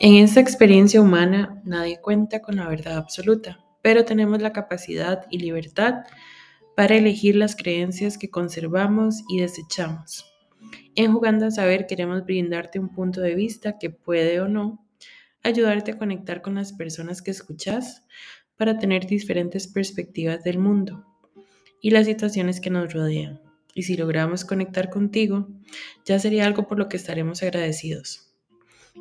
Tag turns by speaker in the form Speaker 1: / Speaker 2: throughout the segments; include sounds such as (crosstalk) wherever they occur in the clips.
Speaker 1: En esta experiencia humana nadie cuenta con la verdad absoluta, pero tenemos la capacidad y libertad para elegir las creencias que conservamos y desechamos. En Jugando a Saber queremos brindarte un punto de vista que puede o no ayudarte a conectar con las personas que escuchas para tener diferentes perspectivas del mundo y las situaciones que nos rodean. Y si logramos conectar contigo, ya sería algo por lo que estaremos agradecidos.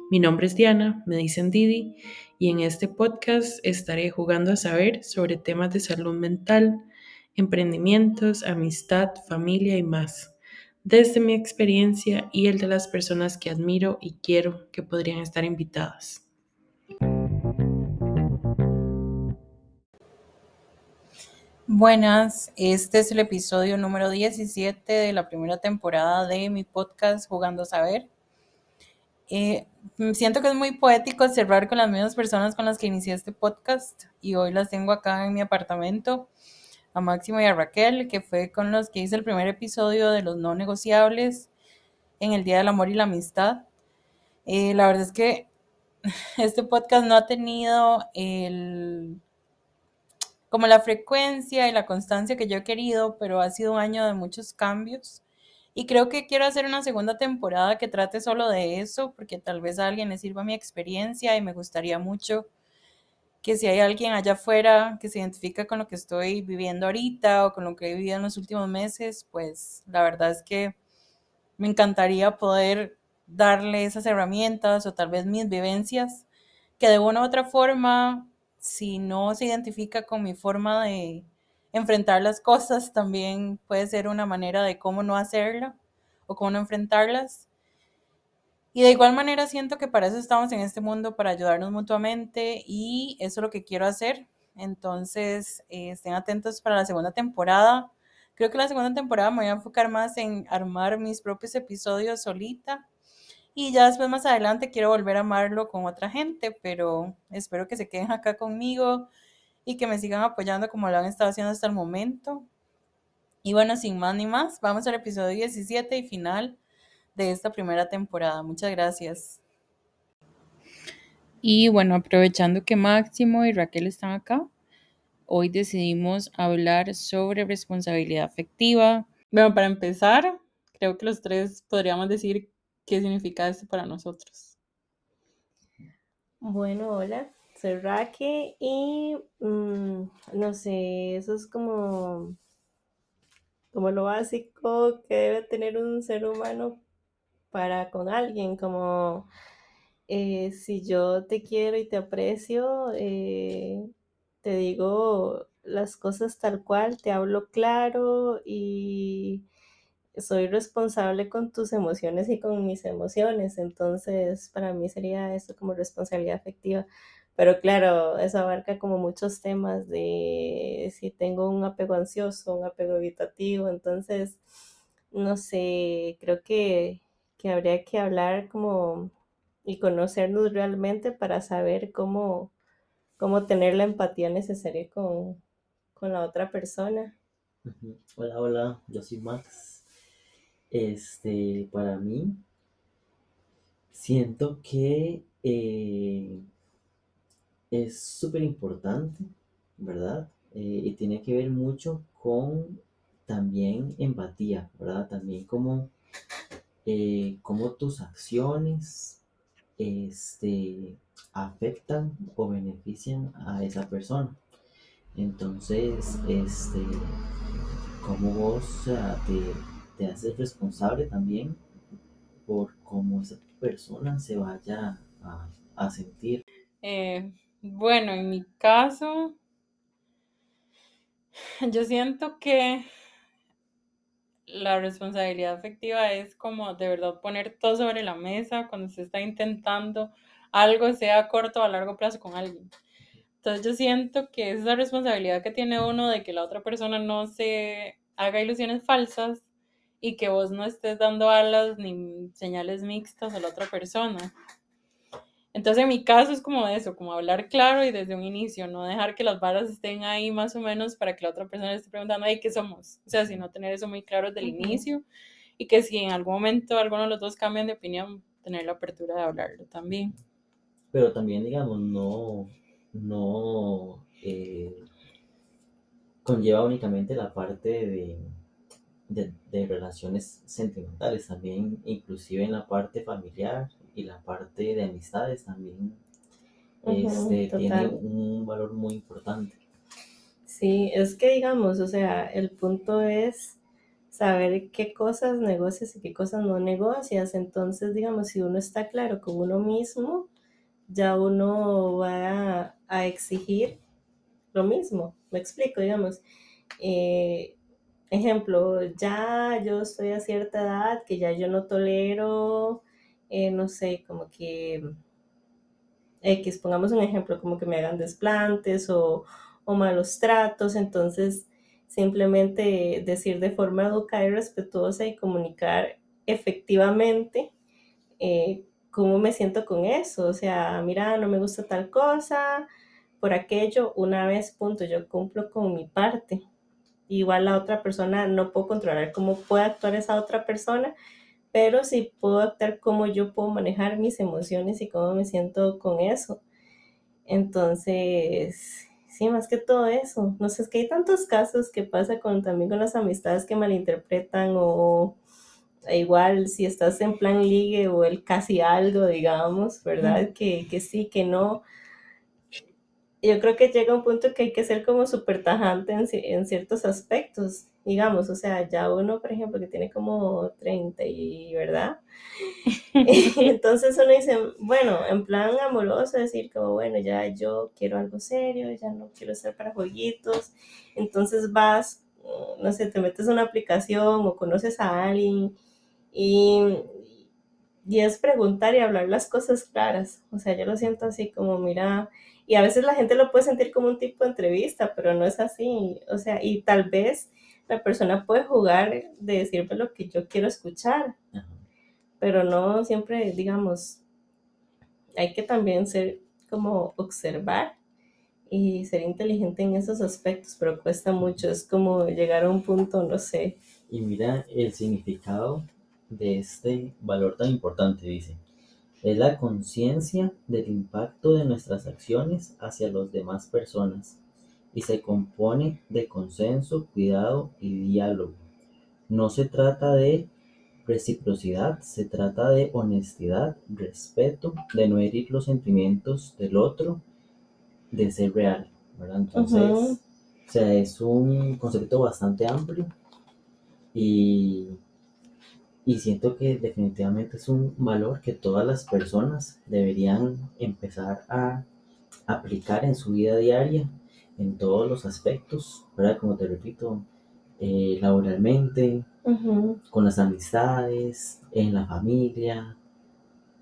Speaker 1: Mi nombre es Diana, me dicen Didi, y en este podcast estaré jugando a saber sobre temas de salud mental, emprendimientos, amistad, familia y más, desde mi experiencia y el de las personas que admiro y quiero que podrían estar invitadas. Buenas, este es el episodio número 17 de la primera temporada de mi podcast Jugando a Saber. Eh, siento que es muy poético cerrar con las mismas personas con las que inicié este podcast y hoy las tengo acá en mi apartamento, a Máximo y a Raquel, que fue con los que hice el primer episodio de los no negociables en el Día del Amor y la Amistad. Eh, la verdad es que (laughs) este podcast no ha tenido el como la frecuencia y la constancia que yo he querido, pero ha sido un año de muchos cambios. Y creo que quiero hacer una segunda temporada que trate solo de eso, porque tal vez a alguien le sirva mi experiencia y me gustaría mucho que si hay alguien allá afuera que se identifica con lo que estoy viviendo ahorita o con lo que he vivido en los últimos meses, pues la verdad es que me encantaría poder darle esas herramientas o tal vez mis vivencias que de una u otra forma si no se identifica con mi forma de enfrentar las cosas, también puede ser una manera de cómo no hacerla o cómo no enfrentarlas. Y de igual manera siento que para eso estamos en este mundo, para ayudarnos mutuamente y eso es lo que quiero hacer. Entonces, eh, estén atentos para la segunda temporada. Creo que la segunda temporada me voy a enfocar más en armar mis propios episodios solita y ya después más adelante quiero volver a amarlo con otra gente, pero espero que se queden acá conmigo y que me sigan apoyando como lo han estado haciendo hasta el momento. Y bueno, sin más ni más, vamos al episodio 17 y final de esta primera temporada. Muchas gracias. Y bueno, aprovechando que Máximo y Raquel están acá, hoy decidimos hablar sobre responsabilidad afectiva. Bueno, para empezar, creo que los tres podríamos decir ¿Qué significa esto para nosotros?
Speaker 2: Bueno, hola, soy Raque y mm, no sé, eso es como, como lo básico que debe tener un ser humano para con alguien, como eh, si yo te quiero y te aprecio, eh, te digo las cosas tal cual, te hablo claro y soy responsable con tus emociones y con mis emociones, entonces para mí sería eso como responsabilidad afectiva. Pero claro, eso abarca como muchos temas de si tengo un apego ansioso, un apego evitativo, entonces, no sé, creo que, que habría que hablar como y conocernos realmente para saber cómo, cómo tener la empatía necesaria con, con la otra persona.
Speaker 3: Hola, hola, yo soy Max. Este, para mí, siento que eh, es súper importante, ¿verdad? Eh, y tiene que ver mucho con también empatía, ¿verdad? También como, eh, tus acciones este, afectan o benefician a esa persona. Entonces, este, como vos te te haces responsable también por cómo esa persona se vaya a, sentir.
Speaker 1: Eh, bueno, en mi caso, (sighs) yo siento que la responsabilidad afectiva es como de verdad poner todo sobre la mesa cuando se está intentando algo, sea a corto o a largo plazo con alguien. Entonces yo siento que es la responsabilidad que tiene uno de que la otra persona no se haga ilusiones falsas y que vos no estés dando alas ni señales mixtas a la otra persona. Entonces, en mi caso es como eso, como hablar claro y desde un inicio, no dejar que las varas estén ahí más o menos para que la otra persona esté preguntando, ¿qué somos? O sea, sino tener eso muy claro desde el inicio y que si en algún momento alguno de los dos cambian de opinión, tener la apertura de hablarlo también.
Speaker 3: pero también, digamos, no, no eh, conlleva únicamente la parte de, de, de relaciones sentimentales, también inclusive en la parte familiar y la parte de amistades también este, tiene un valor muy importante.
Speaker 2: Sí, es que digamos, o sea, el punto es saber qué cosas negocias y qué cosas no negocias. Entonces, digamos, si uno está claro con uno mismo, ya uno va a, a exigir lo mismo. Me explico, digamos. Eh, ejemplo, ya yo estoy a cierta edad que ya yo no tolero, eh, no sé, como que X, pongamos un ejemplo, como que me hagan desplantes o, o malos tratos, entonces simplemente decir de forma educada y respetuosa y comunicar efectivamente eh, cómo me siento con eso, o sea, mira, no me gusta tal cosa, por aquello, una vez, punto, yo cumplo con mi parte. Igual la otra persona no puedo controlar cómo puede actuar esa otra persona, pero sí puedo actuar cómo yo puedo manejar mis emociones y cómo me siento con eso. Entonces, sí, más que todo eso. No sé, es que hay tantos casos que pasa con, también con las amistades que malinterpretan o igual si estás en plan ligue o el casi algo, digamos, ¿verdad? Que, que sí, que no. Yo creo que llega un punto que hay que ser como súper tajante en, en ciertos aspectos, digamos, o sea, ya uno, por ejemplo, que tiene como 30 y, ¿verdad? (laughs) (laughs) Entonces uno dice, bueno, en plan amoroso, decir como, bueno, ya yo quiero algo serio, ya no quiero estar para jueguitos. Entonces vas, mm, no sé, te metes a una aplicación o conoces a alguien y, y es preguntar y hablar las cosas claras. O sea, yo lo siento así como, mira, y a veces la gente lo puede sentir como un tipo de entrevista, pero no es así. O sea, y tal vez la persona puede jugar de decirme lo que yo quiero escuchar
Speaker 3: Ajá.
Speaker 2: pero no siempre, digamos, hay que también ser como observar y ser inteligente en esos aspectos, pero cuesta mucho, es como llegar a un punto, no sé.
Speaker 3: Y mira el significado de este valor tan importante, dice. Es la conciencia del impacto de nuestras acciones hacia las demás personas y se compone de consenso, cuidado y diálogo. No se trata de reciprocidad, se trata de honestidad, respeto, de no herir los sentimientos del otro, de ser real, ¿verdad? Entonces, o sea, es un concepto bastante amplio y, y siento que definitivamente es un valor que todas las personas deberían empezar a aplicar en su vida diaria, en todos los aspectos, ¿verdad? Como te repito, eh, laboralmente, con las amistades, en la familia,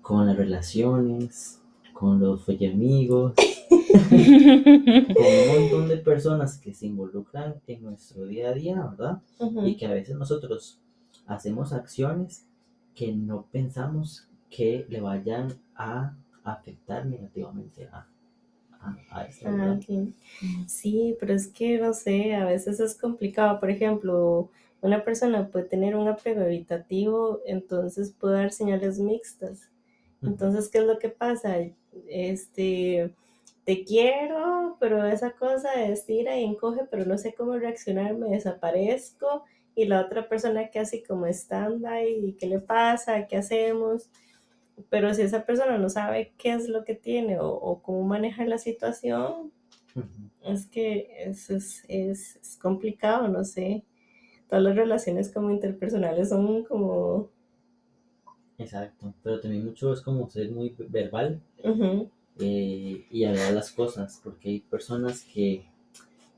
Speaker 3: con las relaciones, con los amigos, (laughs) con un montón de personas que se involucran en nuestro día a día, ¿verdad? Y que a veces nosotros hacemos acciones que no pensamos que le vayan a afectar negativamente a, a, a esto,
Speaker 2: Ah. Sí, pero es que no sé, a veces es complicado. Por ejemplo, una persona puede tener un apego evitativo, entonces puede dar señales mixtas. Entonces, ¿qué es lo que pasa? Este, te quiero, pero esa cosa estira y encoge, pero no sé cómo reaccionar, me desaparezco. Y la otra persona que así como stand-by, ¿y qué le pasa? ¿Qué hacemos? Pero si esa persona no sabe qué es lo que tiene o, o cómo manejar la situación, es que es, es, es, es complicado, no sé. Todas las relaciones como interpersonales son como...
Speaker 3: Exacto, pero también mucho es como ser muy verbal eh, y hablar las cosas, porque hay personas que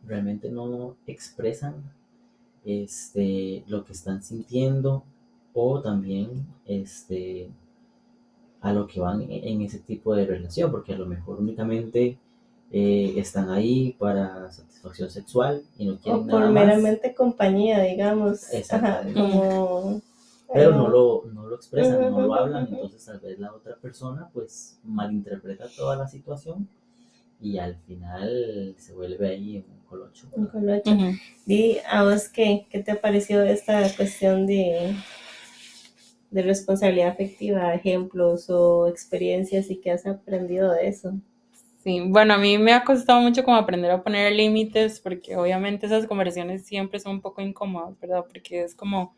Speaker 3: realmente no expresan este, lo que están sintiendo o también este, a lo que van en, ese tipo de relación, porque a lo mejor únicamente eh, están ahí para satisfacción sexual y no quieren
Speaker 2: O
Speaker 3: nada
Speaker 2: por
Speaker 3: más,
Speaker 2: meramente compañía, digamos. Ajá,
Speaker 3: Exactamente.
Speaker 2: como...
Speaker 3: pero
Speaker 2: eh,
Speaker 3: no lo, no lo expresan, no lo hablan, entonces tal vez la otra persona pues malinterpreta toda la situación y al final se vuelve ahí un colocho.
Speaker 2: Un colocho. Di, ¿a vos qué? ¿Qué te ha parecido esta cuestión de, de responsabilidad afectiva, ejemplos o experiencias y que has aprendido de eso.
Speaker 1: Sí, bueno, a mí me ha costado mucho como aprender a poner límites porque obviamente esas conversaciones siempre son un poco incómodas, ¿verdad? Porque es como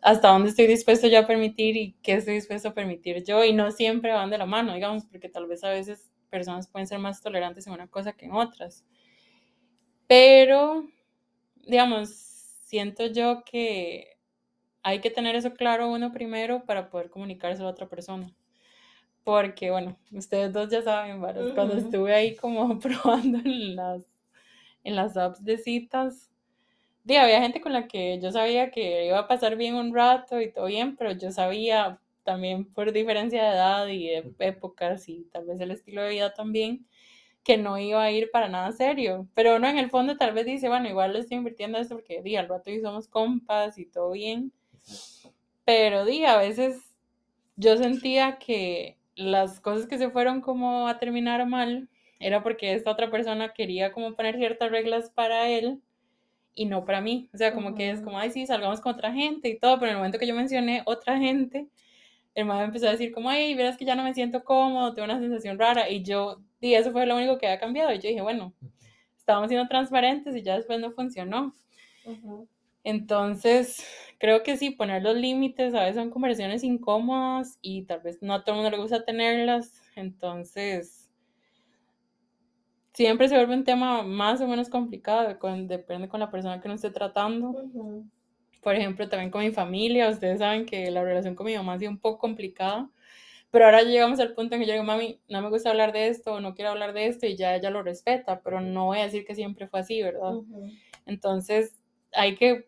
Speaker 1: hasta dónde estoy dispuesto yo a permitir y qué estoy dispuesto a permitir yo y no siempre van de la mano, digamos, porque tal vez a veces personas pueden ser más tolerantes en una cosa que en otras. Pero, digamos, siento yo que hay que tener eso claro uno primero para poder comunicarse a otra persona. Porque, bueno, ustedes dos ya saben, ¿verdad? cuando estuve ahí como (laughs) probando en las, en las apps de citas, había gente con la que yo sabía que iba a pasar bien un rato y todo bien, pero yo sabía también por diferencia de edad y de épocas y tal vez el estilo de vida también, que no iba a ir para nada serio. Pero uno en el fondo tal vez dice, bueno, igual le estoy invirtiendo esto porque di, al rato y somos compas y todo bien. Pero di, a veces yo sentía que las cosas que se fueron como a terminar mal era porque esta otra persona quería como poner ciertas reglas para él y no para mí. O sea, como que es como, ay, sí, salgamos con otra gente y todo, pero en el momento que yo mencioné otra gente, el madre empezó a decir como, ay, verás que ya no me siento cómodo, tengo una sensación rara y yo, y eso fue lo único que había cambiado. Y yo dije, bueno, estábamos siendo transparentes y ya después no funcionó. Entonces, creo que sí, poner los límites a veces son conversaciones incómodas y tal vez no a todo el mundo le gusta tenerlas. Entonces, siempre se vuelve un tema más o menos complicado, depende con la persona que nos esté tratando. Por ejemplo, también con mi familia, ustedes saben que la relación con mi mamá ha sido un poco complicada, pero ahora llegamos al punto en que yo digo, mami, no me gusta hablar de esto, no quiero hablar de esto, y ya ella lo respeta, pero no voy a decir que siempre fue así, ¿verdad? Entonces, hay que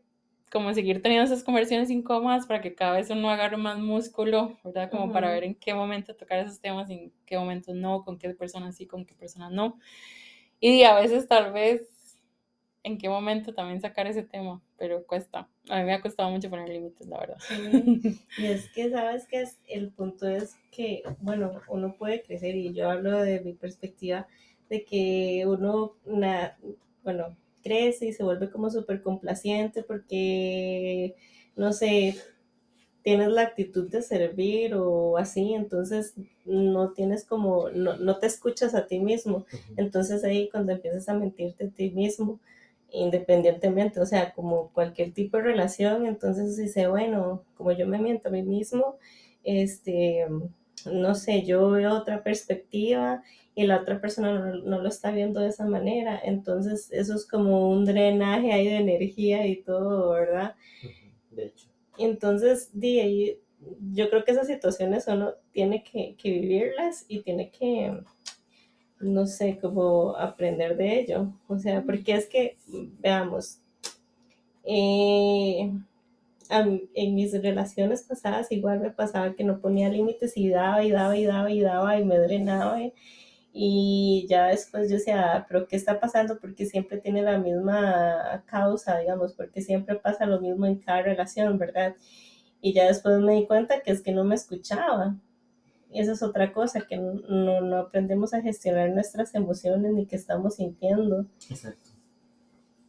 Speaker 1: como seguir teniendo esas conversaciones incómodas para que cada vez uno agarre más músculo, ¿verdad? Como para ver en qué momento tocar esos temas en qué momentos no, con qué personas sí, con qué personas no. Y a veces tal vez en qué momento también sacar ese tema, pero cuesta. A mí me ha costado mucho poner límites, la verdad. (laughs)
Speaker 2: Y es que, ¿sabes que es? El punto es que, bueno, uno puede crecer y yo hablo de mi perspectiva de que uno, bueno, crece y se vuelve como súper complaciente porque, no sé, tienes la actitud de servir o así, entonces no tienes como, no, no te escuchas a ti mismo. Entonces ahí cuando empiezas a mentirte a ti mismo, independientemente, o sea, como cualquier tipo de relación, entonces dice, bueno, como yo me miento a mí mismo, este, no sé, yo veo otra perspectiva y la otra persona no, lo está viendo de esa manera. Entonces, eso es como un drenaje ahí de energía y todo, ¿verdad? De hecho. Entonces, yo creo que esas situaciones uno tiene que, vivirlas y tiene que, no sé, como aprender de ello. O sea, porque es que, veamos, eh, en mis relaciones pasadas igual me pasaba que no ponía límites y daba y daba y daba y daba y me drenaba. Y ya después yo decía, ah, pero ¿qué está pasando? Porque siempre tiene la misma causa, digamos, porque siempre pasa lo mismo en cada relación, ¿verdad? Y ya después me di cuenta que es que no me escuchaba. Y esa es otra cosa, que no, no, aprendemos a gestionar nuestras emociones ni que estamos sintiendo. Exacto.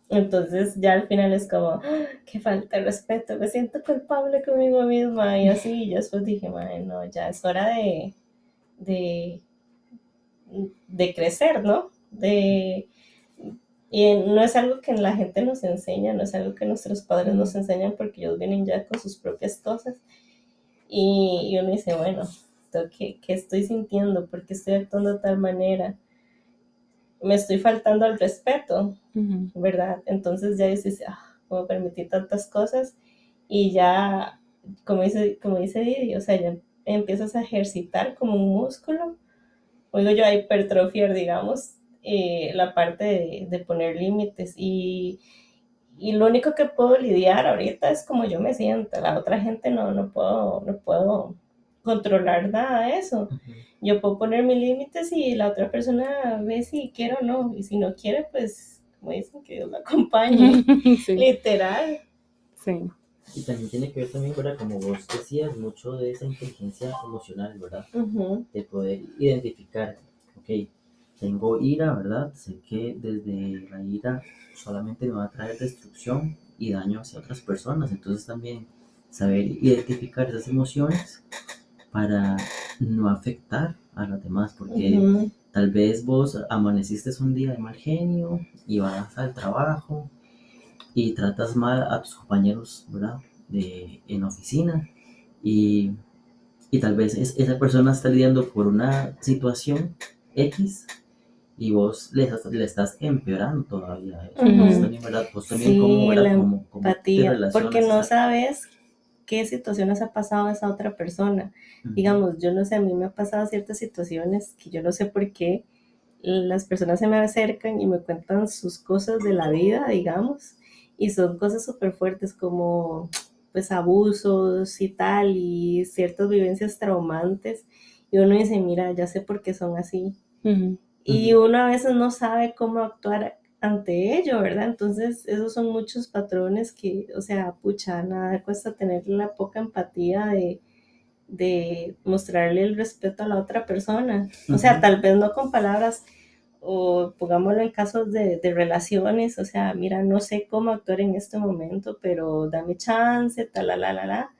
Speaker 2: Entonces ya al final es como, ¡Ah, qué falta de respeto, me siento culpable conmigo misma y así, y yo después dije, no, ya es hora de, de de crecer, ¿no? De, y no es algo que la gente nos enseña, no es algo que nuestros padres nos enseñan porque ellos vienen ya con sus propias cosas. Y, uno dice, bueno, ¿qué, ¿qué, estoy sintiendo? ¿Por qué estoy actuando de tal manera? Me estoy faltando al respeto, ¿verdad? Entonces ya dices, ah, ¿cómo permití tantas cosas? Y ya, como dice, como dice Didi, o sea, ya empiezas a ejercitar como un músculo oigo yo, a hipertrofiar, digamos, eh, la parte de, poner límites y, lo único que puedo lidiar ahorita es como yo me siento, la otra gente no, no, puedo, no puedo controlar nada de eso. Yo puedo poner mis límites y la otra persona ve si quiere o no, y si no quiere, pues, como dicen, que Dios la acompañe, (laughs) literal.
Speaker 3: Sí. Y también tiene que ver también, ¿verdad? Como vos decías, mucho de esa inteligencia emocional, ¿verdad? De poder identificar, ok, tengo ira, ¿verdad? Sé que desde la ira solamente me va a traer destrucción y daño hacia otras personas. Entonces también saber identificar esas emociones para no afectar a los demás, porque tal vez vos amaneciste un día de mal genio y vas al trabajo y tratas mal a tus compañeros, ¿verdad? De, en oficina y, y tal vez es- esa persona está lidiando por una situación X y vos le, estás- le estás empeorando todavía eso.
Speaker 2: Ujú.
Speaker 3: Vos también, ¿verdad? Vos también
Speaker 2: Sí,
Speaker 3: cómo, ¿verdad? Cómo- cómo
Speaker 2: Empatía, porque no sabes qué situaciones ha pasado a esa otra persona.
Speaker 3: Ujú.
Speaker 2: Digamos, yo no sé, a mí me ha pasado ciertas situaciones que yo no sé por qué las personas se me acercan y me cuentan sus cosas de la vida, digamos, y son cosas súper fuertes como pues abusos y tal, y ciertas vivencias traumantes, y uno dice, mira, ya sé por qué son así,
Speaker 1: Ujú.
Speaker 2: y uno a veces no sabe cómo actuar ante ello, ¿verdad? Entonces, esos son muchos patrones que, o sea, pucha, nada cuesta tener la poca empatía de, de mostrarle el respeto a la otra persona. O sea, tal vez no con palabras, o pongámoslo en casos de, de relaciones, o sea, mira, no sé cómo actuar en este momento, pero dame chance, tal, la, la, la, la.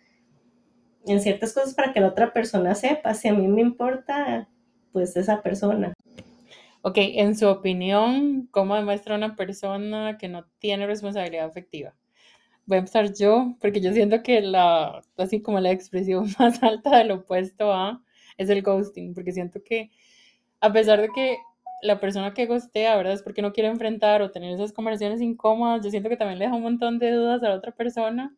Speaker 2: En ciertas cosas para que la otra persona sepa, si a mí me importa, pues esa persona.
Speaker 1: Ok, en su opinión, ¿cómo demuestra una persona que no tiene responsabilidad afectiva? Voy a empezar yo, porque yo siento que la, así como la expresión (laughs) más alta del opuesto a es el ghosting, porque siento que a pesar de que la persona que ghostea, ¿verdad? Es porque no quiere enfrentar o tener esas conversaciones incómodas, yo siento que también le deja un montón de dudas a la otra persona.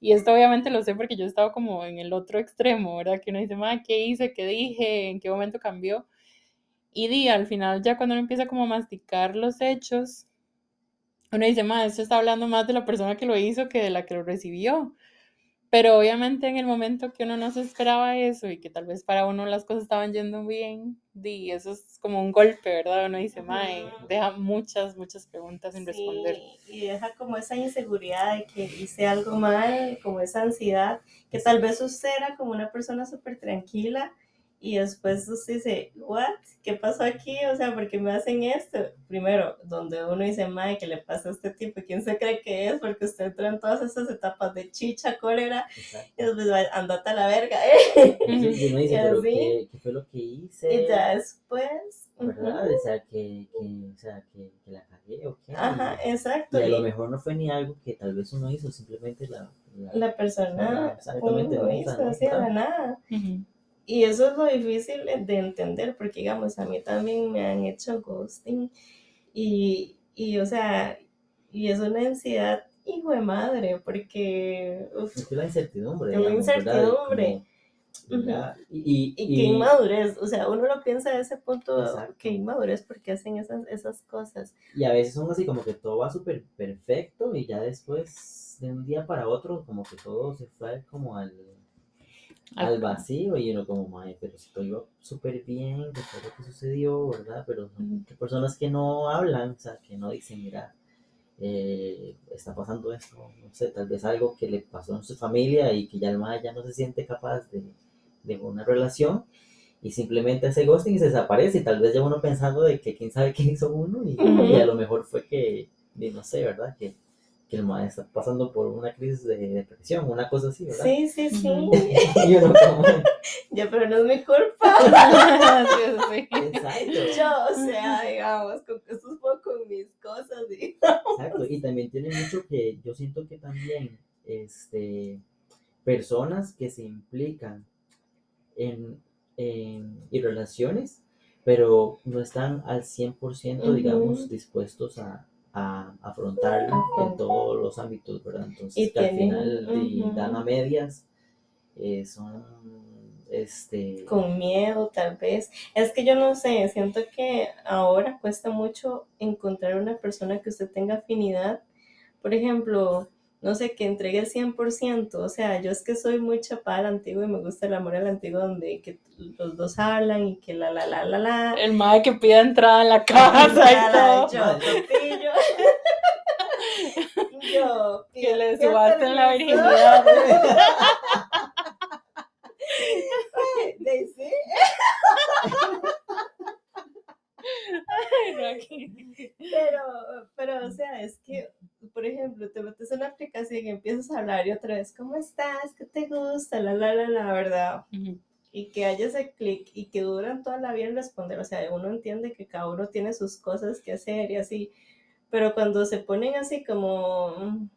Speaker 1: Y esto obviamente lo sé porque yo he como en el otro extremo, ¿verdad? Que uno dice, "Ma, ¿qué hice? ¿Qué dije? ¿En qué momento cambió? Y di, al final ya cuando uno empieza como a masticar los hechos, uno dice, ma, esto está hablando más de la persona que lo hizo que de la que lo recibió. Pero obviamente en el momento que uno no se esperaba eso y que tal vez para uno las cosas estaban yendo bien, di, eso es como un golpe, ¿verdad? Uno dice, mae, deja muchas, muchas preguntas sin responder.
Speaker 2: Sí, y deja como esa inseguridad de que hice algo mal, como esa ansiedad, que tal vez usted era como una persona súper tranquila y después usted dice, ¿what? ¿Qué pasó aquí? O sea, ¿por qué me hacen esto? Primero, donde uno dice, mae, ¿qué le pasa a este tipo? ¿Quién se cree que es? Porque usted entró en todas esas etapas de chicha, cólera,
Speaker 3: Exacto.
Speaker 2: y después va, andate a la verga, ¿eh?
Speaker 3: Y uno dice, (laughs)
Speaker 2: Y así.
Speaker 3: ¿qué, qué fue lo que hice?
Speaker 2: Y ya después,
Speaker 3: ¿Verdad?
Speaker 2: ujú,
Speaker 3: O sea, que, que, o sea, que, que la cagué o qué.
Speaker 2: ajá,
Speaker 3: Y-
Speaker 2: exacto.
Speaker 3: Y a lo mejor no fue ni algo que tal vez uno hizo, simplemente la... la-
Speaker 2: la persona
Speaker 3: Exactamente,
Speaker 2: uno
Speaker 3: ¿no?
Speaker 2: hizo así de la nada.
Speaker 1: Ujú.
Speaker 2: Y eso es lo difícil de entender, porque digamos, a mí también me han hecho ghosting y, y o sea, y es una ansiedad hijo de madre, porque uf,
Speaker 3: Es que la incertidumbre.
Speaker 2: La
Speaker 3: ¿verdad? De
Speaker 2: incertidumbre.
Speaker 3: ¿verdad? Y,
Speaker 2: y qué inmadurez, o sea, uno lo piensa a ese punto,
Speaker 3: Exacto.
Speaker 2: qué inmadurez porque hacen esas, esas cosas.
Speaker 3: y a veces son así como que todo va súper perfecto y ya después de un día para otro como que todo se fue como al,
Speaker 1: Al-
Speaker 3: al vacío y uno como, madre, pero si todo iba súper bien, qué fue lo que sucedió, ¿verdad? Pero son personas que no hablan, o sea, que no dicen, mira, eh, está pasando esto, no sé, tal vez algo que le pasó en su familia y que ya el madre ya no se siente capaz de, de una relación y simplemente hace ghosting y se desaparece y tal vez ya uno pensando de que quién sabe (laughs) qué hizo uno y, y a lo mejor fue que, no sé, ¿verdad? Que, que el madre está pasando por una crisis de depresión, una cosa así, ¿verdad?
Speaker 2: Sí, sí, sí.
Speaker 1: Ujú. (laughs)
Speaker 3: Y uno como, (laughs)
Speaker 2: ya, pero no es mi culpa. (laughs)
Speaker 1: Sí, sí.
Speaker 3: exacto.
Speaker 2: Yo, o sea, digamos, con, esto es poco con mis cosas. Y...
Speaker 3: Exacto, y también tiene mucho que, yo siento que también, este, personas que se implican en, en, en relaciones, pero no están al 100%,
Speaker 2: Ujú.
Speaker 3: digamos, dispuestos a, a afrontarlo en todos los ámbitos, ¿verdad? Entonces,
Speaker 2: Y
Speaker 3: que al final
Speaker 2: ujú.
Speaker 3: dan a medias, eh, son, este,
Speaker 2: con miedo tal vez. Es que yo no sé, siento que ahora cuesta mucho encontrar una persona que usted tenga afinidad. Por ejemplo, no sé, que entregue el 100%. O sea, yo es que soy muy chapada al antiguo y me gusta el amor al antiguo donde que los dos hablan y que la la la la la.
Speaker 1: El mae que pida entrada en la casa y todo.
Speaker 2: Yo, Topillo. (laughs) Yo,
Speaker 1: Que le subasten la virginidad. Ay, Rocky.
Speaker 2: Pero, pero, o sea, es que, por ejemplo, te metes en una aplicación y empiezas a hablar y otra vez, ¿cómo estás? ¿Qué te gusta? La, la, la, la, verdad. Y que haya ese clic y que duran toda la vida en responder. O sea, uno entiende que cada uno tiene sus cosas que hacer y así. Pero cuando se ponen así como,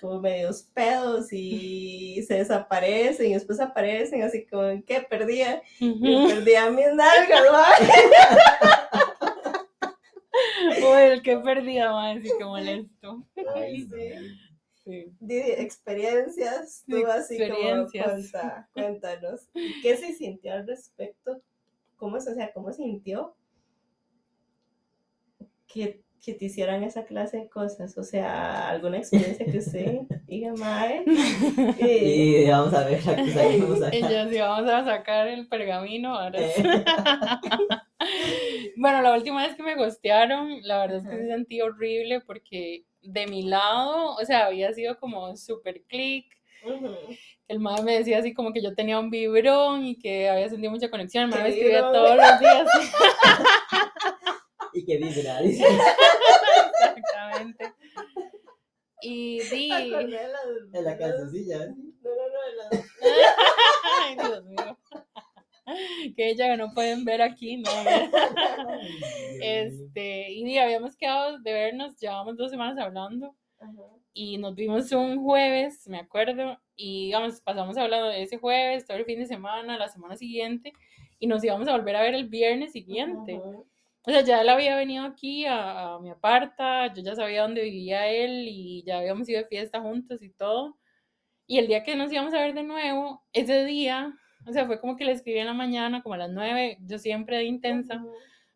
Speaker 2: como medios pedos y (laughs) se desaparecen y después aparecen así como, ¿qué? Perdía.
Speaker 1: Ujú.
Speaker 2: Perdía mis nalgas, (laughs)
Speaker 1: el que perdía más, así que molesto.
Speaker 3: Ay, (laughs)
Speaker 2: Sí.
Speaker 1: Sí.
Speaker 2: Experiencias, tú así como
Speaker 1: Experiencias.
Speaker 2: cuenta, (laughs) cuéntanos. ¿Y ¿Qué se sintió al respecto? ¿Cómo, o sea, cómo sintió que, que te hicieran esa clase de cosas? O sea, alguna experiencia que usted (laughs) diga, mae. eh,
Speaker 3: Y vamos a ver la que salimos acá.
Speaker 1: Y yo sí, vamos a sacar el pergamino ahora.
Speaker 3: Eh,
Speaker 1: Bueno, la última vez que me gostearon, la verdad es que sí sentí horrible porque de mi lado, o sea, había sido como súper click. El madre me decía así como que yo tenía un vibrón y que había sentido mucha conexión. El madre me
Speaker 2: ¿Qué
Speaker 1: escribía
Speaker 2: vibrón?
Speaker 1: todos los días.
Speaker 3: y que vibra, (laughs) dice.
Speaker 1: Exactamente. Y di.
Speaker 2: Me de las-
Speaker 3: En la calzoncilla.
Speaker 2: No, no, no, las- (laughs)
Speaker 1: Ay, Dios mío. (laughs) Que ella que no pueden ver aquí, no. (laughs) Este, y habíamos quedado de vernos, llevábamos dos semanas hablando.
Speaker 2: Ajá.
Speaker 1: y nos vimos un jueves, me acuerdo, y digamos, pasamos hablando de ese jueves, todo el fin de semana, la semana siguiente, y nos íbamos a volver a ver el viernes siguiente. O sea, ya él había venido aquí a, a mi aparta, yo ya sabía dónde vivía él y ya habíamos ido de fiesta juntos y todo. Y el día que nos íbamos a ver de nuevo, ese día, o sea, fue como que le escribí en la mañana, como a las nueve, yo siempre de intensa,
Speaker 2: Ujú.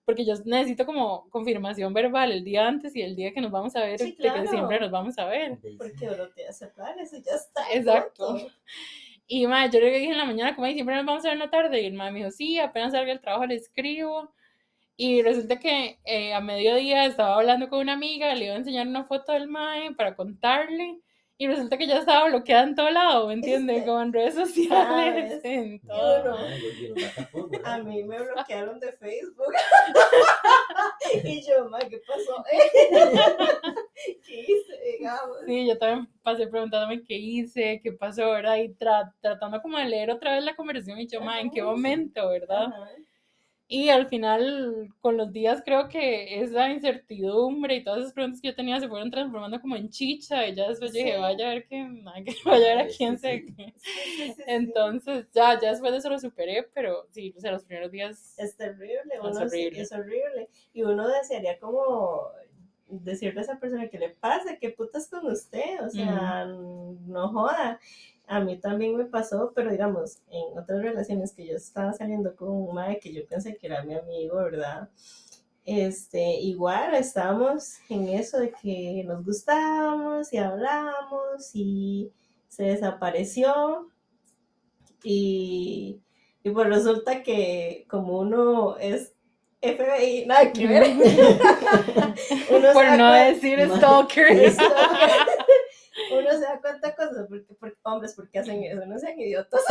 Speaker 1: porque yo necesito como confirmación verbal el día antes y el día que nos vamos a ver,
Speaker 2: Sí,
Speaker 1: de que
Speaker 2: claro.
Speaker 1: siempre nos vamos a ver.
Speaker 2: Porque te hace planes y ya está.
Speaker 1: Exacto.
Speaker 2: punto.
Speaker 1: Y ma, yo le dije en la mañana, como "Ay, siempre nos vamos a ver en la tarde. Y el ma me dijo, sí, apenas salga el trabajo le escribo. Y resulta que eh, a mediodía estaba hablando con una amiga, le iba a enseñar una foto del mae para contarle. Y resulta que ya estaba bloqueada en todo lado, ¿me entiendes?
Speaker 2: Este,
Speaker 1: Como en redes sociales,
Speaker 2: ¿sabes?
Speaker 1: en todo.
Speaker 2: no.
Speaker 3: Ay, volvieron a
Speaker 2: mí me (laughs) bloquearon de Facebook. (laughs) y yo, ma, ¿qué pasó? (laughs) ¿Qué hice? Digamos.
Speaker 1: Sí, yo también pasé preguntándome qué hice, qué pasó, ¿verdad? Y tra- tratando como de leer otra vez la conversación y yo, ma, ¿en qué momento, verdad?
Speaker 2: Ajá.
Speaker 1: Y al final, con los días, creo que esa incertidumbre y todas esas preguntas que yo tenía se fueron transformando como en chicha. Y ya después yo dije,
Speaker 2: Sí.
Speaker 1: vaya a ver que, (laughs) vaya a ver a
Speaker 3: Sí,
Speaker 1: quién
Speaker 3: sí,
Speaker 1: se.
Speaker 3: sí.
Speaker 2: Sí, sí, sí, sí.
Speaker 1: Entonces, ya, ya después de eso lo superé, pero sí, o sea, los primeros días.
Speaker 2: Es terrible,
Speaker 1: Es
Speaker 2: uno es,
Speaker 1: horrible.
Speaker 2: es horrible. Y uno desearía como decirle a esa persona que le pasa, que putas con usted, o sea, no joda. A mí también me pasó, pero digamos, en otras relaciones que yo estaba saliendo con un mae que yo pensé que era mi amigo, ¿verdad? Este, igual estábamos en eso de que nos gustábamos y hablábamos y se desapareció y, y pues resulta que como uno es FBI, nada que ver. (laughs)
Speaker 1: Por no decir
Speaker 3: Ma- (laughs)
Speaker 1: stalker.
Speaker 2: Uno se da cuenta de cosas, porque, porque hombres, porque hacen eso? No sean idiotas.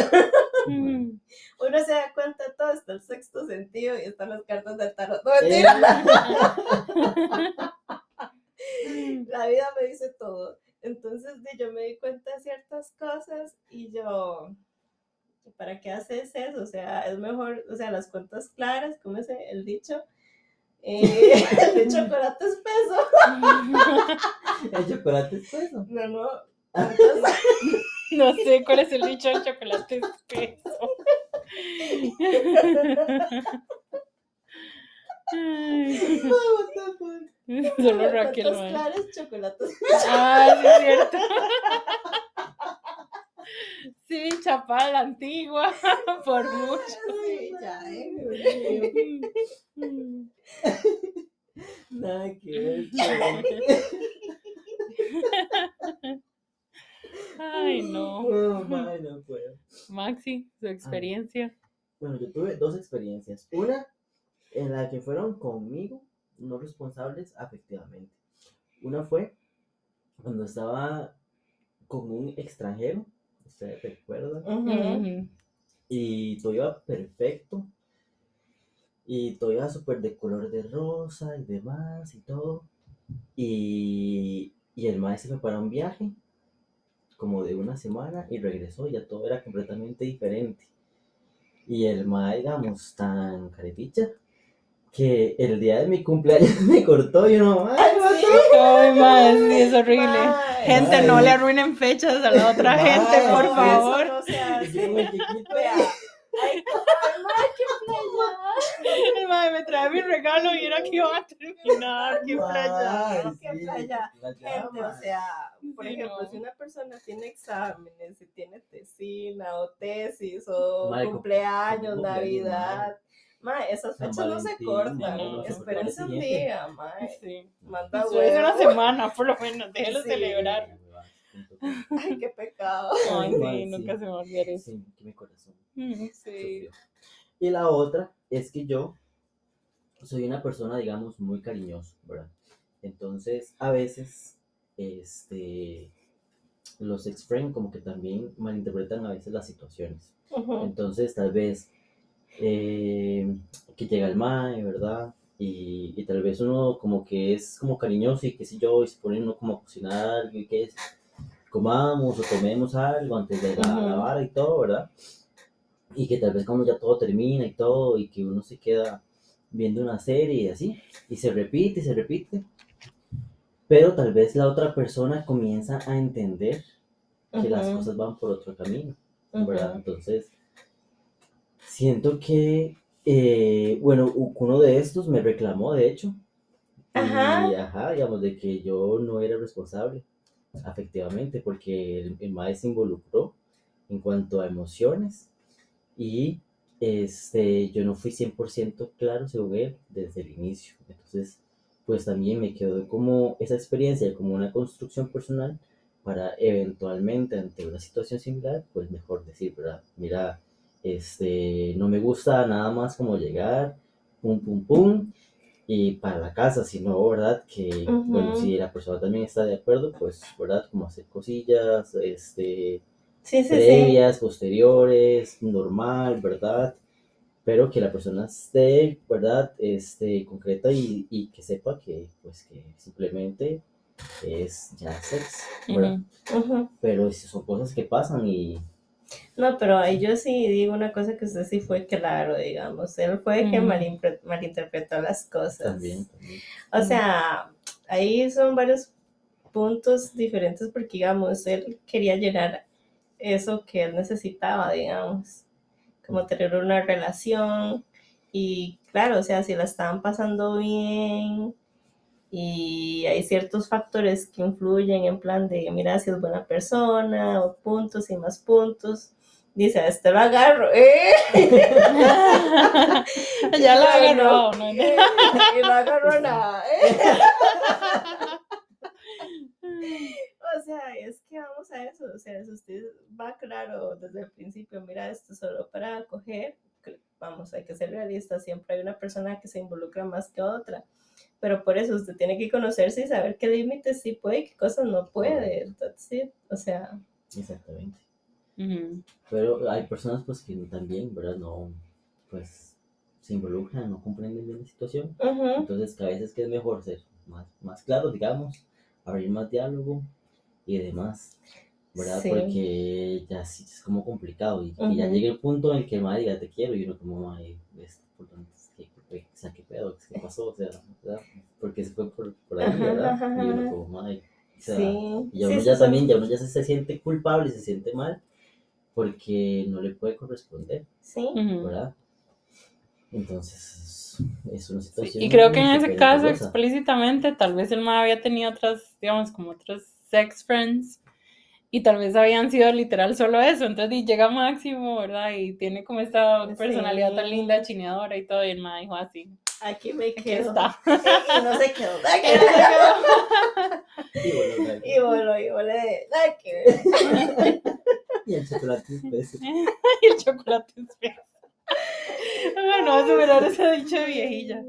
Speaker 1: Mm.
Speaker 2: Uno se da cuenta de todo, está el sexto sentido y están las cartas del tarot. No, mentira. (laughs) La vida me dice todo. Entonces yo me di cuenta de ciertas cosas y yo, ¿para qué haces eso? O sea, es mejor, o sea, las cuentas claras, ¿cómo es el dicho? Eh, (laughs) (laughs) (laughs) el chocolate espeso.
Speaker 3: El chocolate es eso.
Speaker 2: No, no. Entonces,
Speaker 1: No sé cuál es el dicho del chocolate espeso. Ay. Solo Raquel, mae.
Speaker 2: claras, chocolates
Speaker 1: Ah, sí, es cierto. (laughs) Sí, chapada la antigua, (laughs) por mucho.
Speaker 2: Sí, ya, eh. (laughs)
Speaker 1: Mm.
Speaker 3: Nada que ver.
Speaker 1: Ay, no.
Speaker 3: Oh, no puedo.
Speaker 1: Maxi, su experiencia.
Speaker 3: Bueno, yo tuve dos experiencias. Una en la que fueron conmigo, no responsables afectivamente. Una fue cuando estaba con un extranjero, ustedes recuerdan,
Speaker 2: Ujú.
Speaker 1: Ujú.
Speaker 3: y todo iba perfecto. Y todo iba súper de color de rosa y demás y todo. Y Y el mae se fue para un viaje como de una semana y regresó, y ya todo era completamente diferente. Y el mae, digamos, tan carepicha, que el día de mi cumpleaños me cortó y uno, ¡ay,
Speaker 1: Ay, mae, sí, es horrible. Gente, no le arruinen fechas a la otra gente, por favor.
Speaker 2: Eso no. Ay, qué playa.
Speaker 1: El mae me trae mi regalo y era que iban a terminar. Qué playa.
Speaker 3: Ay,
Speaker 2: qué
Speaker 3: sí,
Speaker 2: playa. Gente, o sea, por
Speaker 1: Sí,
Speaker 2: ejemplo,
Speaker 1: no.
Speaker 2: si una persona tiene exámenes, si tiene tesina o tesis o cumpleaños,
Speaker 3: cumpleaños,
Speaker 2: Esas
Speaker 3: San
Speaker 2: fechas no se cortan.
Speaker 1: no, no se
Speaker 2: Espérense un día, mae. (laughs)
Speaker 1: Sí.
Speaker 2: Manda
Speaker 1: Eso es una semana, por lo menos. Déjelo
Speaker 2: Sí.
Speaker 1: celebrar.
Speaker 2: Ay, qué pecado.
Speaker 1: Ay,
Speaker 3: Ay,
Speaker 1: sí, nunca
Speaker 3: sí.
Speaker 1: se me olvidar eso.
Speaker 3: Sí, que mi corazón
Speaker 1: Sí.
Speaker 3: sufrió. Y la otra es que yo soy una persona, digamos, muy cariñosa, ¿verdad? Entonces, a veces, este, los ex-friends como que también malinterpretan a veces las situaciones.
Speaker 2: Ujú.
Speaker 3: Entonces, tal vez eh, que llega el mae, ¿verdad? Y, y tal vez uno como que es como cariñoso y qué sé yo, y se pone uno como a cocinar y que es, comamos o tomemos algo antes de la, la
Speaker 1: Ujú.
Speaker 3: vara y todo, ¿verdad? Y que tal vez como ya todo termina y todo, y que uno se queda viendo una serie y así, y se repite y se repite. Pero tal vez la otra persona comienza a entender que las
Speaker 2: Ujú.
Speaker 3: cosas van por otro camino. ¿verdad? Entonces, siento que, eh, bueno, uno de estos me reclamó, de hecho,
Speaker 2: Ajá.
Speaker 3: y, ajá, digamos, de que yo no era responsable, efectivamente, porque el, el maestro se involucró en cuanto a emociones y este, yo no fui 100% claro según él desde el inicio. Entonces, pues también me quedó como esa experiencia, como una construcción personal para eventualmente ante una situación similar, pues mejor decir, ¿verdad? Mira, este, no me gusta nada más como llegar, pum, pum, pum, y para la casa, sino, ¿verdad? Que, bueno, si la persona también está de acuerdo, pues, ¿verdad? Como hacer cosillas, este,
Speaker 2: Sí, sí, sí.
Speaker 3: previas, posteriores, normal, ¿verdad? Pero que la persona esté, ¿verdad? Este, concreta y, y que sepa que, pues, que simplemente es ya sex, ¿verdad?
Speaker 1: Ujú.
Speaker 3: Pero si son cosas que pasan y
Speaker 2: No, pero yo sí digo una cosa que usted sí fue claro, digamos. Él fue el que malimpre- malinterpretó las cosas.
Speaker 3: también, también.
Speaker 2: O sea, ahí son varios puntos diferentes porque, digamos, él quería llenar eso que él necesitaba, digamos, como tener una relación y, claro, o sea, si la estaban pasando bien y hay ciertos factores que influyen en plan de, mira, si es buena persona o puntos y más puntos. Dice, a este lo agarro, ¿eh? (laughs)
Speaker 1: ya lo agarró, ¿no?
Speaker 2: ¿eh? Y no agarró nada, ¿eh? (laughs) O sea, es que vamos a eso, o sea, si usted va claro desde el principio, mira, esto es solo para acoger, que- vamos, hay que ser realistas, siempre hay una persona que se involucra más que otra, pero por eso usted tiene que conocerse y saber qué límites sí puede y qué cosas no puede, that's it. o sea,
Speaker 3: Exactamente. Pero hay personas pues que también, ¿verdad? No, pues se involucran, no comprenden bien la situación. Entonces que a veces que es mejor ser más, más claro, digamos, abrir más diálogo y demás, ¿verdad?
Speaker 2: Sí.
Speaker 3: Porque ya sí es como complicado y, y ya llega el punto en el que madre diga te quiero y uno como ay, es por dónde es que, o sea, qué pedo, qué pasó, o sea, ¿verdad? Porque se fue por, por ahí, ¿verdad?
Speaker 2: ajá,
Speaker 3: Y uno como madre, o sea,
Speaker 2: sí,
Speaker 3: y uno ya también, ya uno ya se, se siente culpable y se siente mal porque no le puede corresponder,
Speaker 2: Sí.
Speaker 3: ¿verdad? Entonces es, una situación.
Speaker 1: Y creo que en ese caso,
Speaker 3: dolorosa.
Speaker 1: explícitamente, tal vez el mae había tenido otras, digamos, como otros sex friends. Y tal vez habían sido literal solo eso. Entonces y llega Máximo, ¿verdad? Y tiene como esta
Speaker 2: Sí.
Speaker 1: personalidad tan linda, chineadora y todo. Y el mae dijo así.
Speaker 2: aquí me
Speaker 1: Aquí
Speaker 2: quedo.
Speaker 1: está. (laughs)
Speaker 2: Y no se quedó. (laughs)
Speaker 3: Y bueno,
Speaker 2: Y voló, y volé (laughs)
Speaker 3: y el chocolate es peso.
Speaker 1: y (laughs) el chocolate es feo. Ay, no va a superar ese dicho de viejilla.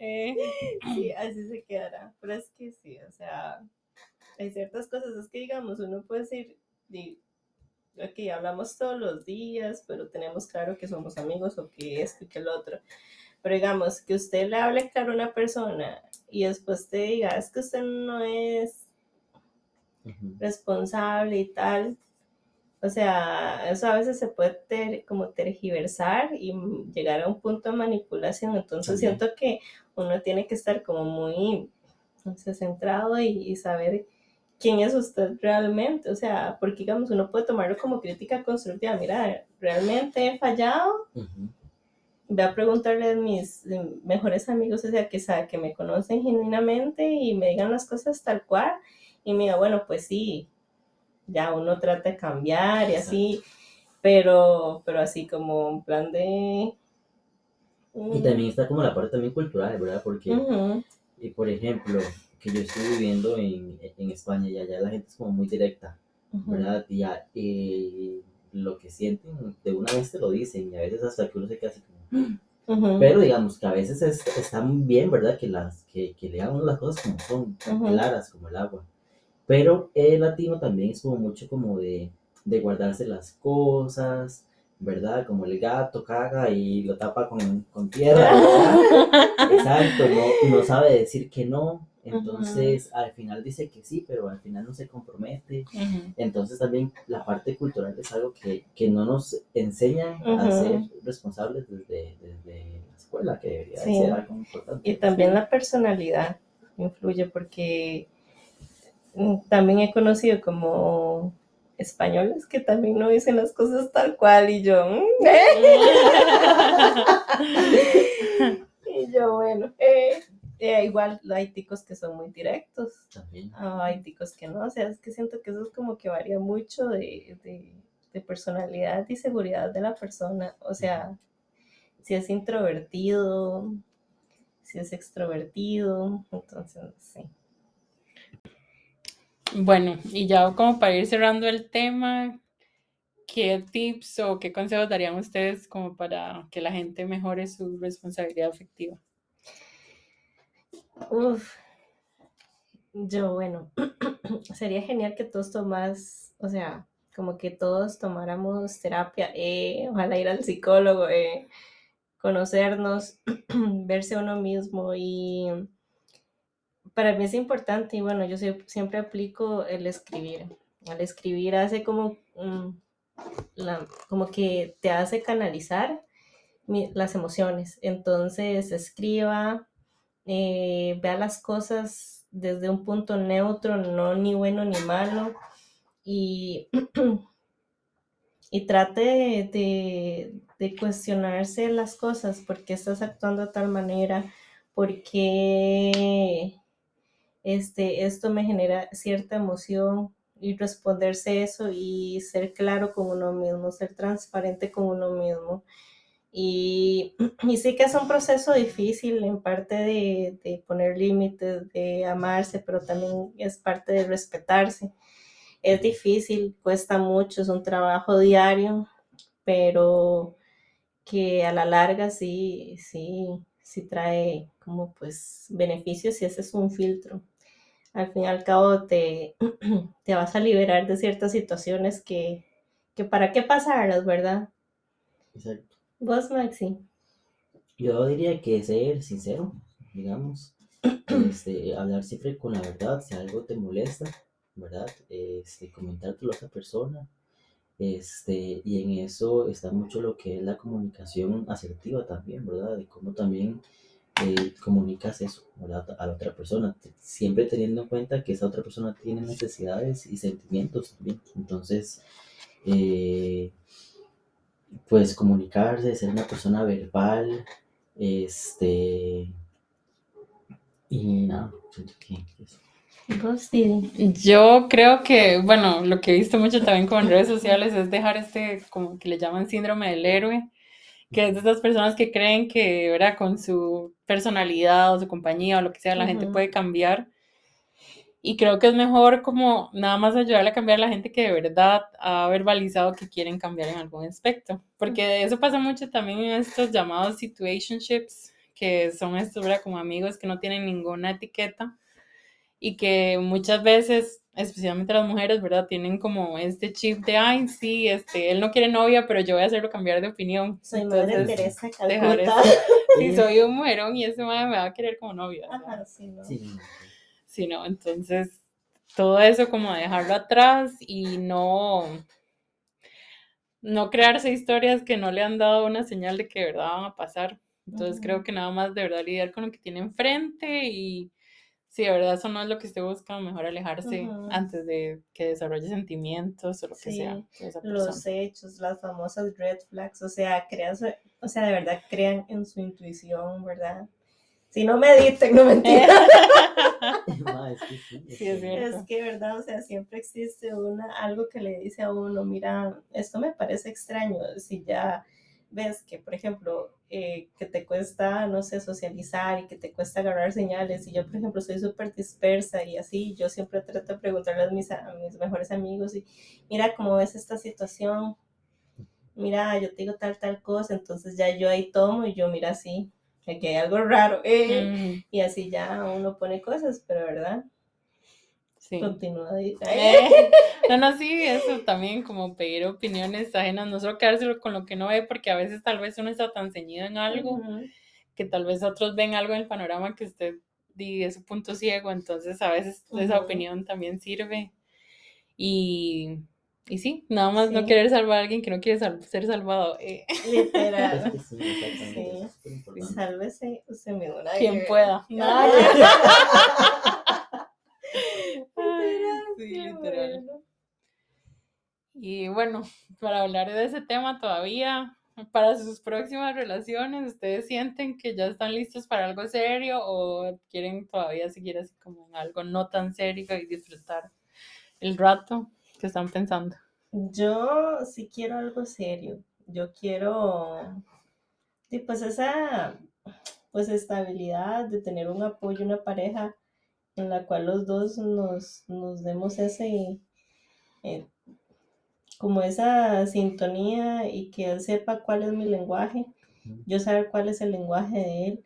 Speaker 1: Eh,
Speaker 2: Sí, así se quedará. Pero es que sí, o sea, hay ciertas cosas, es que digamos, uno puede decir, di- ok, hablamos todos los días, pero tenemos claro que somos amigos o que esto y que el otro. Pero digamos, que usted le hable claro a una persona y después te diga, es que usted no es Responsable y tal. O sea, eso a veces se puede ter- como tergiversar y llegar a un punto de manipulación. Entonces
Speaker 3: También.
Speaker 2: siento que uno tiene que estar como muy no sé, centrado y, y saber quién es usted realmente. O sea, porque digamos, uno puede tomarlo como crítica constructiva. Mira, realmente he fallado.
Speaker 3: Ujú.
Speaker 2: Voy a preguntarle a mis mejores amigos, o sea, que, que me conocen genuinamente y me digan las cosas tal cual. Y me diga, bueno, pues sí, ya uno trata de cambiar y así, pero, pero así como un plan de...
Speaker 3: Y también está como la parte también cultural, ¿verdad? Porque, y por ejemplo, que yo estoy viviendo en, en España y allá la gente es como muy directa, ¿verdad? Y ya, eh, lo que sienten de una vez te lo dicen y a veces hasta que uno se queda así como... Pero digamos que a veces es, están bien, ¿verdad? Que, las, que, que le hagan las cosas como son, claras como el agua. Pero el latino también es como mucho como de, de guardarse las cosas, ¿verdad? Como el gato caga y lo tapa con, con tierra, ¿verdad? (laughs) Exacto, no, no sabe decir que no. Entonces al final dice que sí, pero al final no se compromete.
Speaker 1: Ujú.
Speaker 3: Entonces también la parte cultural es algo que, que no nos enseñan a
Speaker 2: Ujú.
Speaker 3: ser responsables desde, desde la escuela, que debería de
Speaker 2: Sí.
Speaker 3: ser algo importante.
Speaker 2: Y también la personalidad influye porque también he conocido como españoles que también no dicen las cosas tal cual y yo, mm, (laughs) y yo bueno, eh, eh, igual hay ticos que son muy directos,
Speaker 3: También.
Speaker 2: ah, hay ticos que no, o sea, es que siento que eso es como que varía mucho de, de, de personalidad y seguridad de la persona, o sea, si es introvertido, si es extrovertido, entonces sí.
Speaker 1: Bueno, y ya como para ir cerrando el tema, ¿qué tips o qué consejos darían ustedes como para que la gente mejore su responsabilidad afectiva?
Speaker 2: Uf, yo bueno, (clears throat) sería genial que todos tomas, o sea, como que todos tomáramos terapia, eh, ojalá ir al psicólogo, eh, conocernos, (clears throat) verse uno mismo y para mí es importante y bueno, yo sie- siempre aplico el escribir. Al escribir hace como, mm, la- como que te hace canalizar las emociones. Entonces, escriba, eh, vea las cosas desde un punto neutro, no ni bueno ni malo, y, (clears throat) y trate de- de cuestionarse las cosas, por qué estás actuando de tal manera, por qué este, esto me genera cierta emoción y responderse eso y ser claro con uno mismo, ser transparente con uno mismo. (clears throat) Y, sí que es un proceso difícil en parte de, de poner límites, de amarse, pero también es parte de respetarse. Es difícil, cuesta mucho, es un trabajo diario, pero que a la larga sí, sí, sí trae como pues beneficios y ese es un filtro. Al fin y al cabo te, (clears throat) te vas a liberar de ciertas situaciones que, que para qué pasarlas, ¿verdad?
Speaker 3: Exacto.
Speaker 2: Vos, Maxi.
Speaker 3: Yo diría que ser sincero, digamos, (clears throat) este, hablar siempre con la verdad, si algo te molesta, ¿verdad? Este, comentártelo a otra persona, este, y en eso está mucho lo que es la comunicación asertiva también, ¿verdad? De cómo también eh, comunicas eso, ¿verdad? A la otra persona, siempre teniendo en cuenta que esa otra persona tiene necesidades y sentimientos también. Entonces, eh, pues comunicarse, ser una persona verbal, este, y nada, siento que eso.
Speaker 2: Vos, Didi.
Speaker 1: Yo creo que, bueno, lo que he visto mucho también con redes sociales es dejar este, como que le llaman síndrome del héroe, que es de esas personas que creen que, ¿verdad? Con su personalidad o su compañía o lo que sea, la gente
Speaker 2: Ujú.
Speaker 1: puede cambiar. Y creo que es mejor como nada más ayudarle a cambiar a la gente que de verdad ha verbalizado que quieren cambiar en algún aspecto. Porque eso pasa mucho también en estos llamados situationships, que son estos, ¿verdad? Como amigos que no tienen ninguna etiqueta y que muchas veces especialmente las mujeres, ¿verdad? Tienen como este chip de, ay, sí, este, él no quiere novia, pero yo voy a hacerlo cambiar de opinión.
Speaker 2: Soy madre
Speaker 1: Entonces,
Speaker 2: Teresa
Speaker 1: dejar
Speaker 2: Calcuta. (laughs)
Speaker 1: Si soy un mujerón y ese madre me va a querer como novia. ¿verdad?
Speaker 2: Ajá, sí, ¿no?
Speaker 3: Sí,
Speaker 1: Sí, no, entonces todo eso como dejarlo atrás y no, no crearse historias que no le han dado una señal de que de verdad van a pasar. Entonces creo que nada más de verdad lidiar con lo que tiene enfrente y si de verdad eso no es lo que usted busca, mejor alejarse antes de que desarrolle sentimientos o lo que
Speaker 2: Sí,
Speaker 1: sea de esa persona.
Speaker 2: Los hechos, las famosas red flags, o sea, crean su- o sea, de verdad crean en su intuición, ¿verdad? Si no mediten, no mentira. (laughs) (laughs)
Speaker 3: Que sí,
Speaker 1: Sí, es.
Speaker 2: Es que, ¿verdad? O sea, siempre existe una, algo que le dice a uno, mira, esto me parece extraño, si ya ves que, por ejemplo, eh, que te cuesta, no sé, socializar y que te cuesta agarrar señales, y yo, por ejemplo, soy súper dispersa y así, yo siempre trato de preguntarle a mis, a mis mejores amigos, y mira, ¿cómo ves esta situación? Mira, yo te digo tal, tal cosa, entonces ya yo ahí tomo y yo, mira, sí, aquí hay algo raro, eh,
Speaker 1: Ujú,
Speaker 2: y así ya uno pone cosas, pero, ¿verdad?
Speaker 1: Sí.
Speaker 2: Continúa. ahí. (laughs)
Speaker 1: Eh, No, no, sí, eso también, como pedir opiniones ajenas, no solo quedárselo con lo que no ve, porque a veces tal vez uno está tan ceñido en algo
Speaker 2: Ujú.
Speaker 1: que tal vez otros ven algo en el panorama que usted di es su punto ciego, entonces a veces esa
Speaker 2: Ujú.
Speaker 1: opinión también sirve. Y, y sí, nada más no
Speaker 2: Sí.
Speaker 1: querer salvar a alguien que no quiere sal- ser salvado. eh,
Speaker 3: Es
Speaker 2: Literal.
Speaker 3: que sí.
Speaker 2: Sí.
Speaker 3: es.
Speaker 2: Sálvese usted mismo.
Speaker 1: quien pueda. (laughs) (laughs) sí,
Speaker 2: qué
Speaker 1: literal.
Speaker 2: bueno.
Speaker 1: Y bueno, para hablar de ese tema todavía, para sus próximas relaciones, ¿ustedes sienten que ya están listos para algo serio o quieren todavía seguir así como en algo no tan serio y disfrutar el rato que están pensando?
Speaker 2: Yo sí quiero algo serio. Yo quiero, sí, pues esa, pues estabilidad de tener un apoyo, una pareja en la cual los dos nos, nos demos ese, eh, como esa sintonía y que él sepa cuál es mi lenguaje, yo saber cuál es el lenguaje de él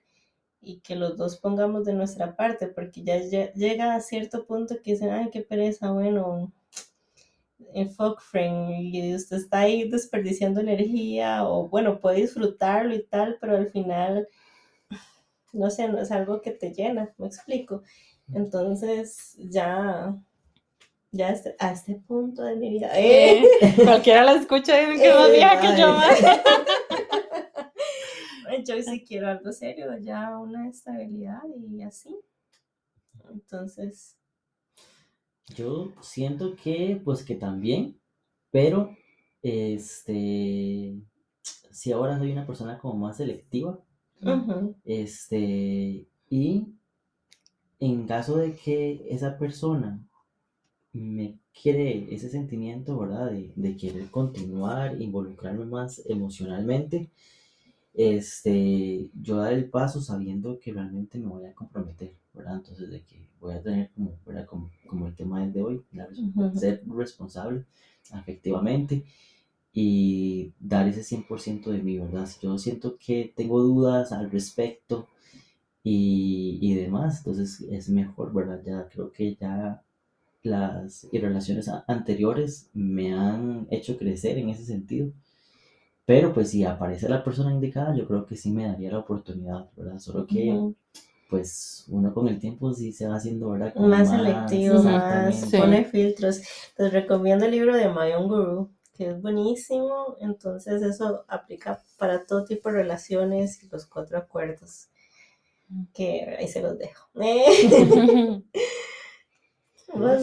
Speaker 2: y que los dos pongamos de nuestra parte, porque ya lle- llega a cierto punto que dicen, ay, qué pereza, bueno, en fuck friend, y usted está ahí desperdiciando energía, o bueno, puede disfrutarlo y tal, pero al final, no sé, no es algo que te llena, me explico. Entonces, ya, ya este- a este punto de mi vida,
Speaker 1: Eh,
Speaker 2: eh, (laughs)
Speaker 1: cualquiera la escucha y dicen que más vieja que yo. mae. (laughs)
Speaker 2: yo sí quiero algo serio, ya una estabilidad y así. Entonces,
Speaker 3: Yo siento que, pues que también, pero, este, si ahora soy una persona como más selectiva, este, y en caso de que esa persona me cree ese sentimiento, ¿verdad? De, de querer continuar, involucrarme más emocionalmente, este, yo dar el paso sabiendo que realmente me voy a comprometer, ¿verdad? Entonces, de que voy a tener como, ¿verdad? Como, como el tema del de hoy, res-
Speaker 2: Ujú.
Speaker 3: ser responsable afectivamente y dar ese 100% de mí, ¿verdad? Si yo siento que tengo dudas al respecto y, y demás, entonces es mejor, ¿verdad? Ya creo que ya las relaciones anteriores me han hecho crecer en ese sentido. Pero pues si aparece la persona indicada, yo creo que sí me daría la oportunidad, ¿verdad? Solo que pues uno con el tiempo sí se va haciendo, ¿verdad? Como
Speaker 2: más selectivo, más pone filtros. Les recomiendo el libro de My Own Guru, que es buenísimo. Entonces eso aplica para todo tipo de relaciones y los cuatro acuerdos. Que ahí se los dejo. (laughs)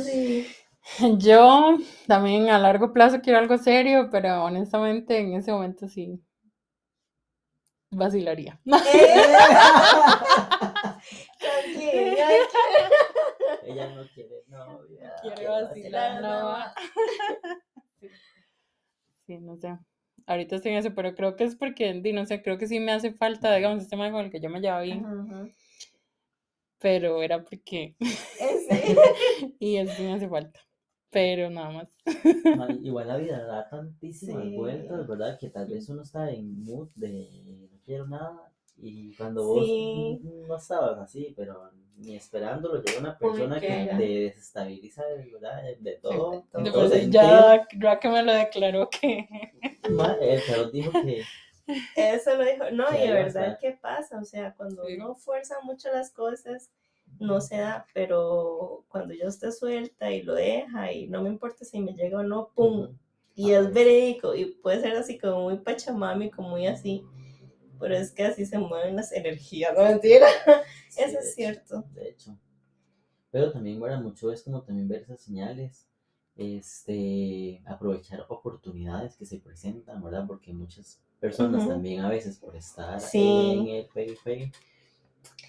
Speaker 2: Sí.
Speaker 1: Yo también a largo plazo quiero algo serio, pero honestamente en ese momento sí vacilaría.
Speaker 2: Tranquila, (laughs) (laughs)
Speaker 3: Ella no quiere novia.
Speaker 1: Quiere
Speaker 3: quiere
Speaker 1: vacilar, no. Sí, no sé. Ahorita estoy en eso, pero creo que es porque, no sé, creo que sí me hace falta, digamos, este man con el que yo me llevaba bien,
Speaker 2: Ajá, ajá.
Speaker 1: pero era porque, (laughs) y eso sí me hace falta, pero nada más.
Speaker 3: Igual la vida da tantísimas
Speaker 2: Sí.
Speaker 3: vueltas, ¿verdad? Que tal vez uno está en mood de no quiero nada Y cuando vos
Speaker 2: Sí.
Speaker 3: no estabas así, pero ni esperándolo, llega una persona que te desestabiliza de, ¿verdad? de, de todo.
Speaker 2: de todo.
Speaker 3: en
Speaker 1: De
Speaker 3: todo sentido.
Speaker 1: ya Raque me lo declaró que
Speaker 3: El tarot dijo que
Speaker 2: Eso lo dijo. No,
Speaker 3: Que
Speaker 2: y de verdad. ¿qué pasa? O sea, cuando
Speaker 1: Sí.
Speaker 2: uno fuerza mucho las cosas, no se da, pero cuando yo esté suelta y lo deja y no me importa si me llega o no, ¡pum! Y es verídico y puede ser así como muy pachamámico, muy así, pero es que así se mueven las energías, no mentira. (laughs)
Speaker 3: Sí,
Speaker 2: Eso es
Speaker 3: hecho,
Speaker 2: cierto.
Speaker 3: De hecho. Pero también, ¿verdad? Mucho es como también ver esas señales, este, aprovechar oportunidades que se presentan, ¿verdad? Porque muchas personas también a veces por estar
Speaker 2: Sí.
Speaker 3: en el periférico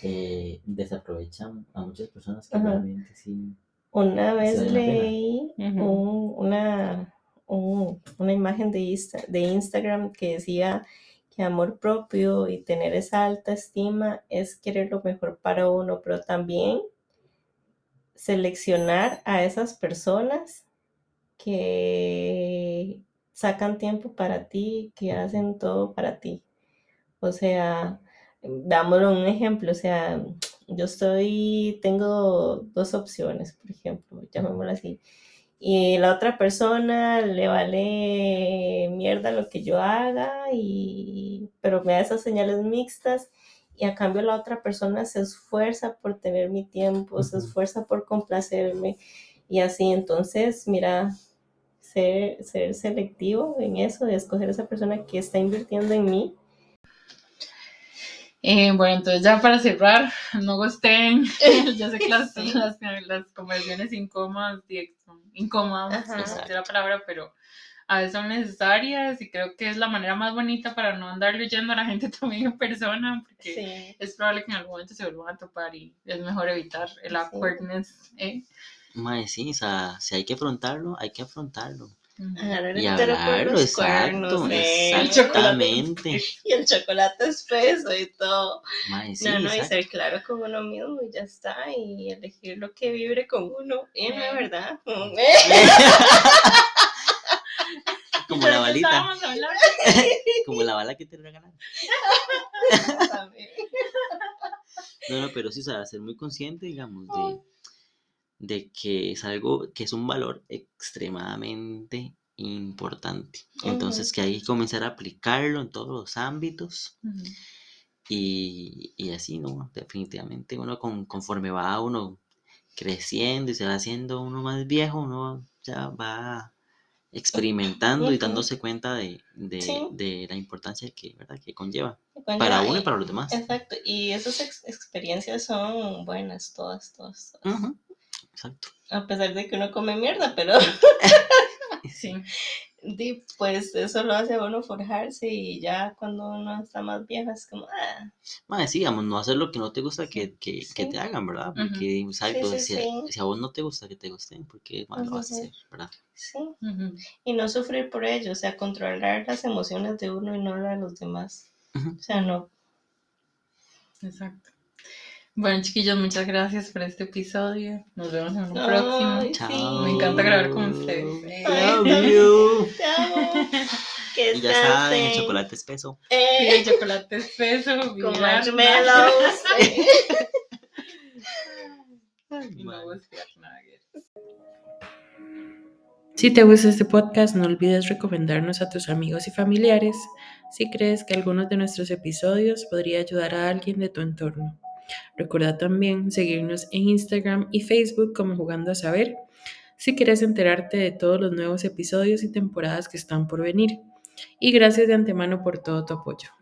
Speaker 3: eh, desaprovechan a muchas personas que
Speaker 2: Ajá.
Speaker 3: realmente sí.
Speaker 2: Una vez leí un- una, un- una imagen de, Insta- de Instagram que decía que amor propio y tener esa alta estima es querer lo mejor para uno, pero también seleccionar a esas personas que sacan tiempo para ti, que hacen todo para ti. O sea, dámoslo un ejemplo, o sea, yo estoy, tengo dos opciones, por ejemplo, llamémoslo así. Y la otra persona le vale mierda lo que yo haga, y, pero me da esas señales mixtas. Y a cambio la otra persona se esfuerza por tener mi tiempo, se esfuerza por complacerme. Y así, entonces, mira, ser, ser selectivo en eso, de escoger esa persona que está invirtiendo en mí.
Speaker 1: Eh, bueno, entonces ya para cerrar, (laughs) no gusten. (laughs) Yo sé que las,
Speaker 2: Sí.
Speaker 1: las, las conversaciones incómodas, incómodas,
Speaker 2: Ajá.
Speaker 1: no sé la palabra, pero a veces son necesarias y creo que es la manera más bonita para no andar leyendo a la gente (laughs) también en persona, porque
Speaker 2: Sí.
Speaker 1: es probable que en algún momento se vuelvan a topar y es mejor evitar el awkwardness. ¿eh?
Speaker 3: Sí, o sea, si hay que afrontarlo, hay que afrontarlo.
Speaker 2: Agarrar el
Speaker 3: Y
Speaker 2: por
Speaker 3: hablarlo,
Speaker 2: los
Speaker 3: exacto,
Speaker 2: cuernos, eh,
Speaker 3: exactamente. (laughs)
Speaker 2: Y el chocolate espeso y todo.
Speaker 3: Sí,
Speaker 2: no, no, y
Speaker 3: exacto.
Speaker 2: ser claro con uno mismo y ya está. Y elegir lo que vibre con uno. Y la verdad. (laughs) (laughs)
Speaker 3: Como
Speaker 1: ¿Pero
Speaker 3: la balita, como la bala que te regalaron. No, no, pero sí, o sea, ser muy consciente, digamos, de, de que es algo que es un valor extremadamente importante. Entonces, que hay que comenzar a aplicarlo en todos los ámbitos y, y así, ¿no? Definitivamente uno con, conforme va uno creciendo y se va haciendo uno más viejo, uno ya va experimentando y dándose cuenta de, de,
Speaker 2: Sí.
Speaker 3: de la importancia que, ¿verdad? que conlleva
Speaker 2: Conlleva-
Speaker 3: para uno y para los demás.
Speaker 2: Exacto. Y esas ex- experiencias son buenas, todas, todas. todas.
Speaker 3: Exacto.
Speaker 2: A pesar de que uno come mierda, pero (laughs)
Speaker 1: Sí.
Speaker 2: di, pues eso lo hace a uno forjarse y ya cuando uno está más viejo es como, ah,
Speaker 3: Mae, sí, digamos, no hacer lo que no te gusta que, que, que te hagan, ¿verdad? Porque, exacto,
Speaker 2: Sí, sí,
Speaker 3: si, si a vos no te gusta que te gusten, porque más lo vas a hacer, ¿verdad?
Speaker 2: sí. Y no sufrir por ello, o sea, controlar las emociones de uno y no las de los demás. O sea, no.
Speaker 1: Exacto. Bueno, chiquillos, muchas gracias por este episodio. Nos vemos en un próximo.
Speaker 2: Ay,
Speaker 3: Chao.
Speaker 2: sí.
Speaker 1: Me encanta grabar con ustedes.
Speaker 3: Love you. (laughs)
Speaker 2: Amo. Que
Speaker 3: Y ya saben, el chocolate espeso.
Speaker 2: Eh,
Speaker 1: el chocolate espeso,
Speaker 2: con marshmallows. (laughs)
Speaker 4: Si te gusta este podcast, no olvides recomendarnos a tus amigos y familiares si crees que algunos de nuestros episodios podría ayudar a alguien de tu entorno. Recuerda también seguirnos en Instagram y Facebook como Jugando a Saber si quieres enterarte de todos los nuevos episodios y temporadas que están por venir. Y gracias de antemano por todo tu apoyo.